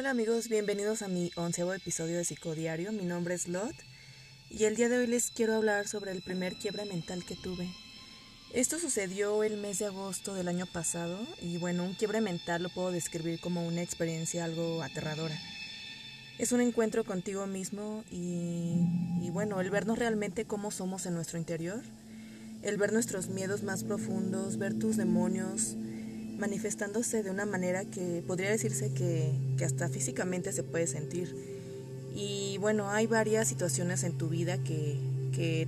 Hola amigos, bienvenidos a mi onceavo episodio de Psicodiario. Mi nombre es Lot y el día de hoy les quiero hablar sobre el primer quiebre mental que tuve. Esto sucedió el mes de agosto del año pasado y bueno, un quiebre mental lo puedo describir como una experiencia algo aterradora. Es un encuentro contigo mismo y, y bueno, el vernos realmente cómo somos en nuestro interior, el ver nuestros miedos más profundos, ver tus demonios, manifestándose de una manera que podría decirse que, hasta físicamente se puede sentir. Y bueno, hay varias situaciones en tu vida que,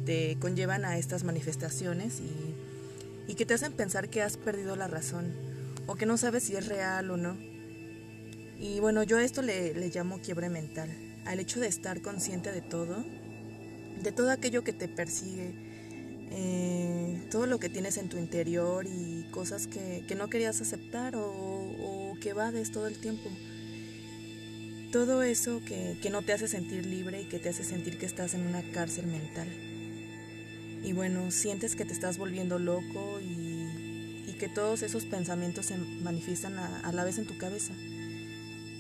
te conllevan a estas manifestaciones y, que te hacen pensar que has perdido la razón o que no sabes si es real o no. Y bueno, yo a esto le, le llamo quiebre mental, al hecho de estar consciente de todo, de todo aquello que te persigue, eh, todo lo que tienes en tu interior y cosas que, no querías aceptar o, que vades todo el tiempo. Todo eso que, no te hace sentir libre y que te hace sentir que estás en una cárcel mental. Y bueno, sientes que te estás volviendo loco y, que todos esos pensamientos se manifiestan a, la vez en tu cabeza,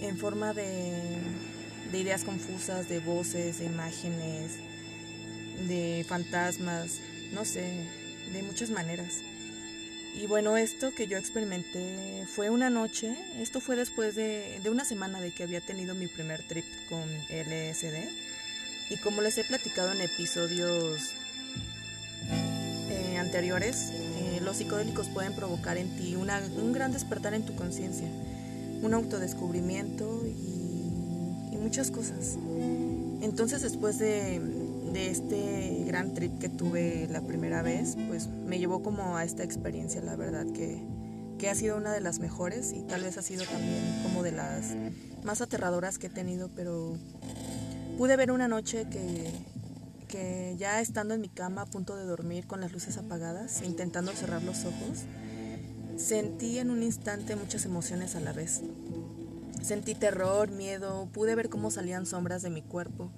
en forma de, de ideas confusas, de voces, de imágenes, de fantasmas, no sé, de muchas maneras. Y bueno, esto que yo experimenté fue una noche, esto fue después de, una semana de que había tenido mi primer trip con LSD. Y como les he platicado en episodios eh, anteriores, eh, los psicodélicos pueden provocar en ti un gran despertar en tu conciencia, un autodescubrimiento y muchas cosas. Entonces después de, de este gran trip que tuve la primera vez, pues me llevó como a esta experiencia, la verdad que, que ha sido una de las mejores y tal vez ha sido también como de las más aterradoras que he tenido, pero pude ver una noche que, que ya estando en mi cama a punto de dormir con las luces apagadas, intentando cerrar los ojos, sentí en un instante muchas emociones a la vez. Sentí terror, miedo, pude ver cómo salían sombras de mi cuerpo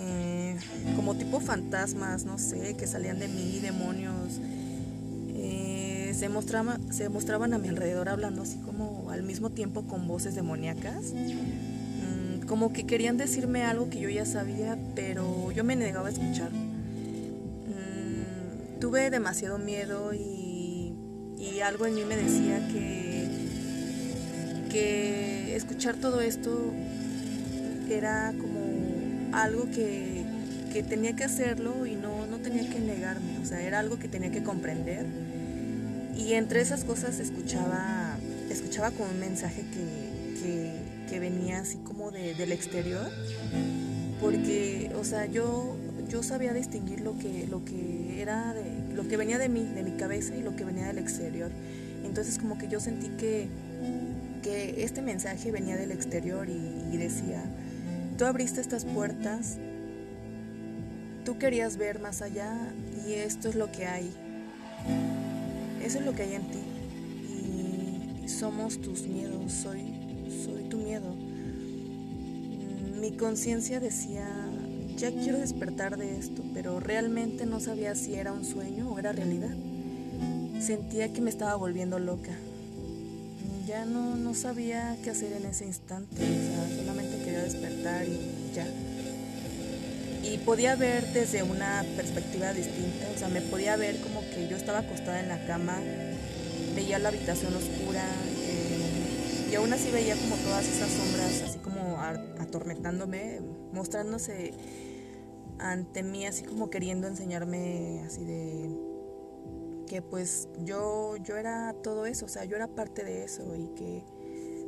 eh, como tipo fantasmas, no sé, que salían de mí, demonios. Eh, se, mostraba, se mostraban a mi alrededor hablando así como al mismo tiempo con voces demoníacas. Mm, como que querían decirme algo que yo ya sabía, pero yo me negaba a escuchar. Mm, tuve demasiado miedo y, algo en mí me decía que, que escuchar todo esto era como algo que, tenía que hacerlo y no, no tenía que negarme, o sea, era algo que tenía que comprender. Y entre esas cosas escuchaba, escuchaba como un mensaje que, que, venía así como de, del exterior, porque, o sea, yo, yo sabía distinguir lo que, lo que era, lo que venía de mí, de mi cabeza y lo que venía del exterior. Entonces como que yo sentí que, que este mensaje venía del exterior y decía, tú abriste estas puertas, tú querías ver más allá y esto es lo que hay. Eso es lo que hay en ti. Y somos tus miedos, soy, soy tu miedo. Mi conciencia decía, ya quiero despertar de esto, pero realmente no sabía si era un sueño o era realidad. Sentía que me estaba volviendo loca ya no, no sabía qué hacer en ese instante, podía ver desde una perspectiva distinta, o sea, me podía ver como que yo estaba acostada en la cama, veía la habitación oscura eh, y aún así veía como todas esas sombras así como atormentándome, mostrándose ante mí así como queriendo enseñarme así de que pues yo, yo era todo eso, o sea, yo era parte de eso y que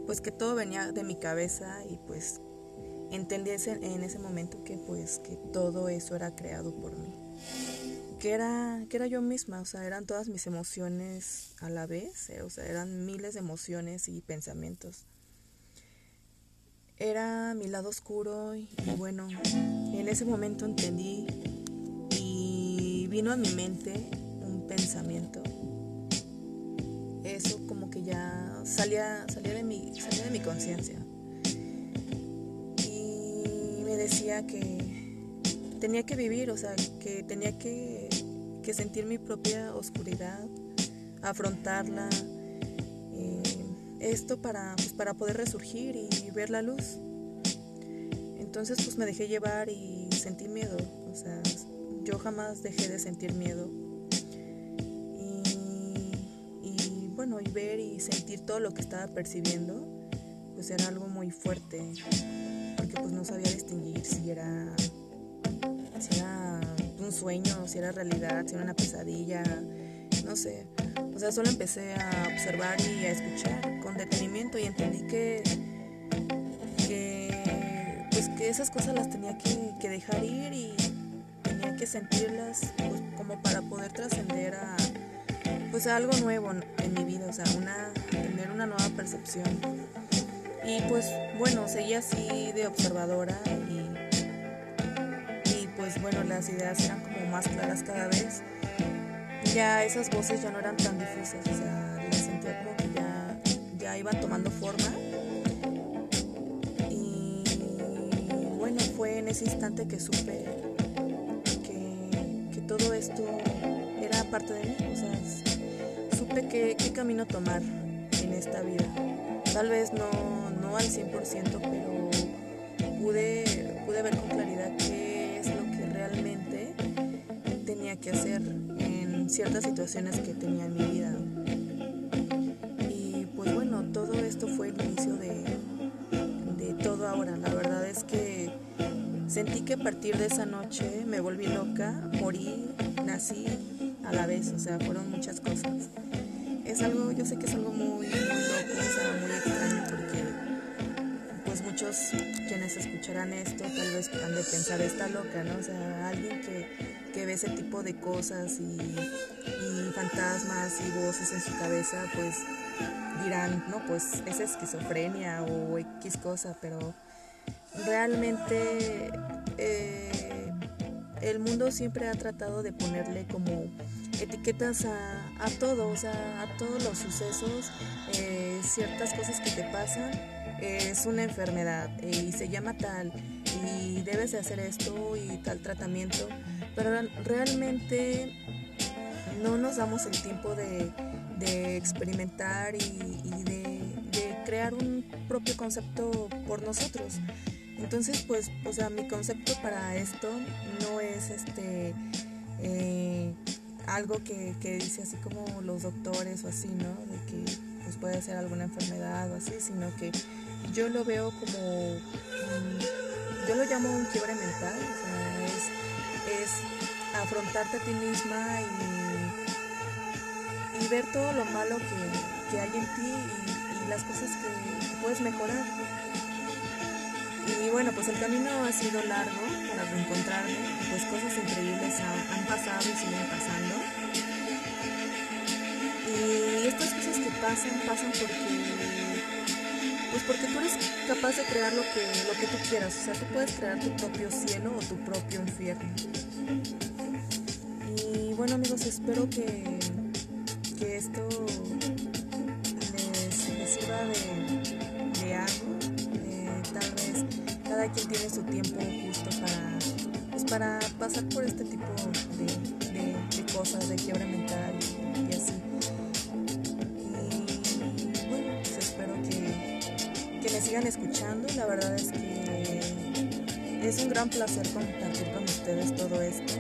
pues que todo venía de mi cabeza y pues entendí en ese momento que pues que todo eso era creado por mí. Que era, que era yo misma, o sea, eran todas mis emociones a la vez, eh, o sea, eran miles de emociones y pensamientos. Era mi lado oscuro y bueno, en ese momento entendí y vino a mi mente pensamiento, eso como que ya salía, salía de mi, salía de mi conciencia. Decía que tenía que vivir, o sea, que tenía que, que sentir mi propia oscuridad, afrontarla, eh, esto para, pues, para poder resurgir y ver la luz. Entonces pues me dejé llevar y sentí miedo, o sea, yo jamás dejé de sentir miedo. Y, bueno, y ver y sentir todo lo que estaba percibiendo, pues era algo muy fuerte, pues no sabía distinguir si era, si era un sueño, si era realidad, si era una pesadilla, no sé. O sea, solo empecé a observar y a escuchar con detenimiento y entendí que que esas cosas las tenía que, dejar ir y tenía que sentirlas pues, como para poder trascender a pues algo nuevo en mi vida, o sea, una, tener una nueva percepción. Y pues bueno, seguía así de observadora y, y pues bueno, las ideas eran como más claras cada vez. Ya esas voces ya no eran tan difusas, o sea, las sentía como que ya, ya iban tomando forma fue en ese instante que supe que, todo esto era parte de mí. O sea, supe qué, camino tomar en esta vida. Tal vez no, no al 100%, pero pude, pude ver con claridad qué es lo que realmente tenía que hacer en ciertas situaciones que tenía en mi vida. Y pues bueno, todo esto fue el inicio de, de todo ahora. La verdad es que Sentí que a partir de esa noche me volví loca, morí, nací a la vez, o sea, fueron muchas cosas. Es algo, yo sé que es algo muy, muy loco, o sea, muy extraño porque muchos quienes escucharán esto tal vez han de pensar está loca, ¿no? O sea, alguien que, que ve ese tipo de cosas y, y fantasmas y voces en su cabeza, pues dirán, no, pues es esquizofrenia o X cosa, pero realmente eh, el mundo siempre ha tratado de ponerle como etiquetas a, a todo, o sea, a todos los sucesos, eh, ciertas cosas que te pasan, es una enfermedad y se llama tal y debes de hacer esto y tal tratamiento, pero realmente no nos damos el tiempo de, experimentar y, de, crear un propio concepto por nosotros. Entonces, pues, o sea, mi concepto para esto no es este eh, algo que, dice así como los doctores o así, ¿no? De que pues puede ser alguna enfermedad o así, sino que yo lo veo como, yo lo llamo un quiebre mental, o sea, es, afrontarte a ti misma y, y ver todo lo malo que, hay en ti y, las cosas que, que puedes mejorar. Y bueno, pues el camino ha sido largo para reencontrarme, pues cosas increíbles han, pasado y siguen pasando. Y estas cosas que pasan, pasan porque pues porque tú eres capaz de crear lo que, lo que tú quieras. O sea, tú puedes crear tu propio cielo o tu propio infierno. Y bueno amigos, espero que, que esto cada quien tiene su tiempo justo para, pues, para pasar por este tipo de, cosas, de quiebra mental y, así. Y bueno, pues espero que, que me sigan escuchando. La verdad es que es un gran placer compartir con ustedes todo esto.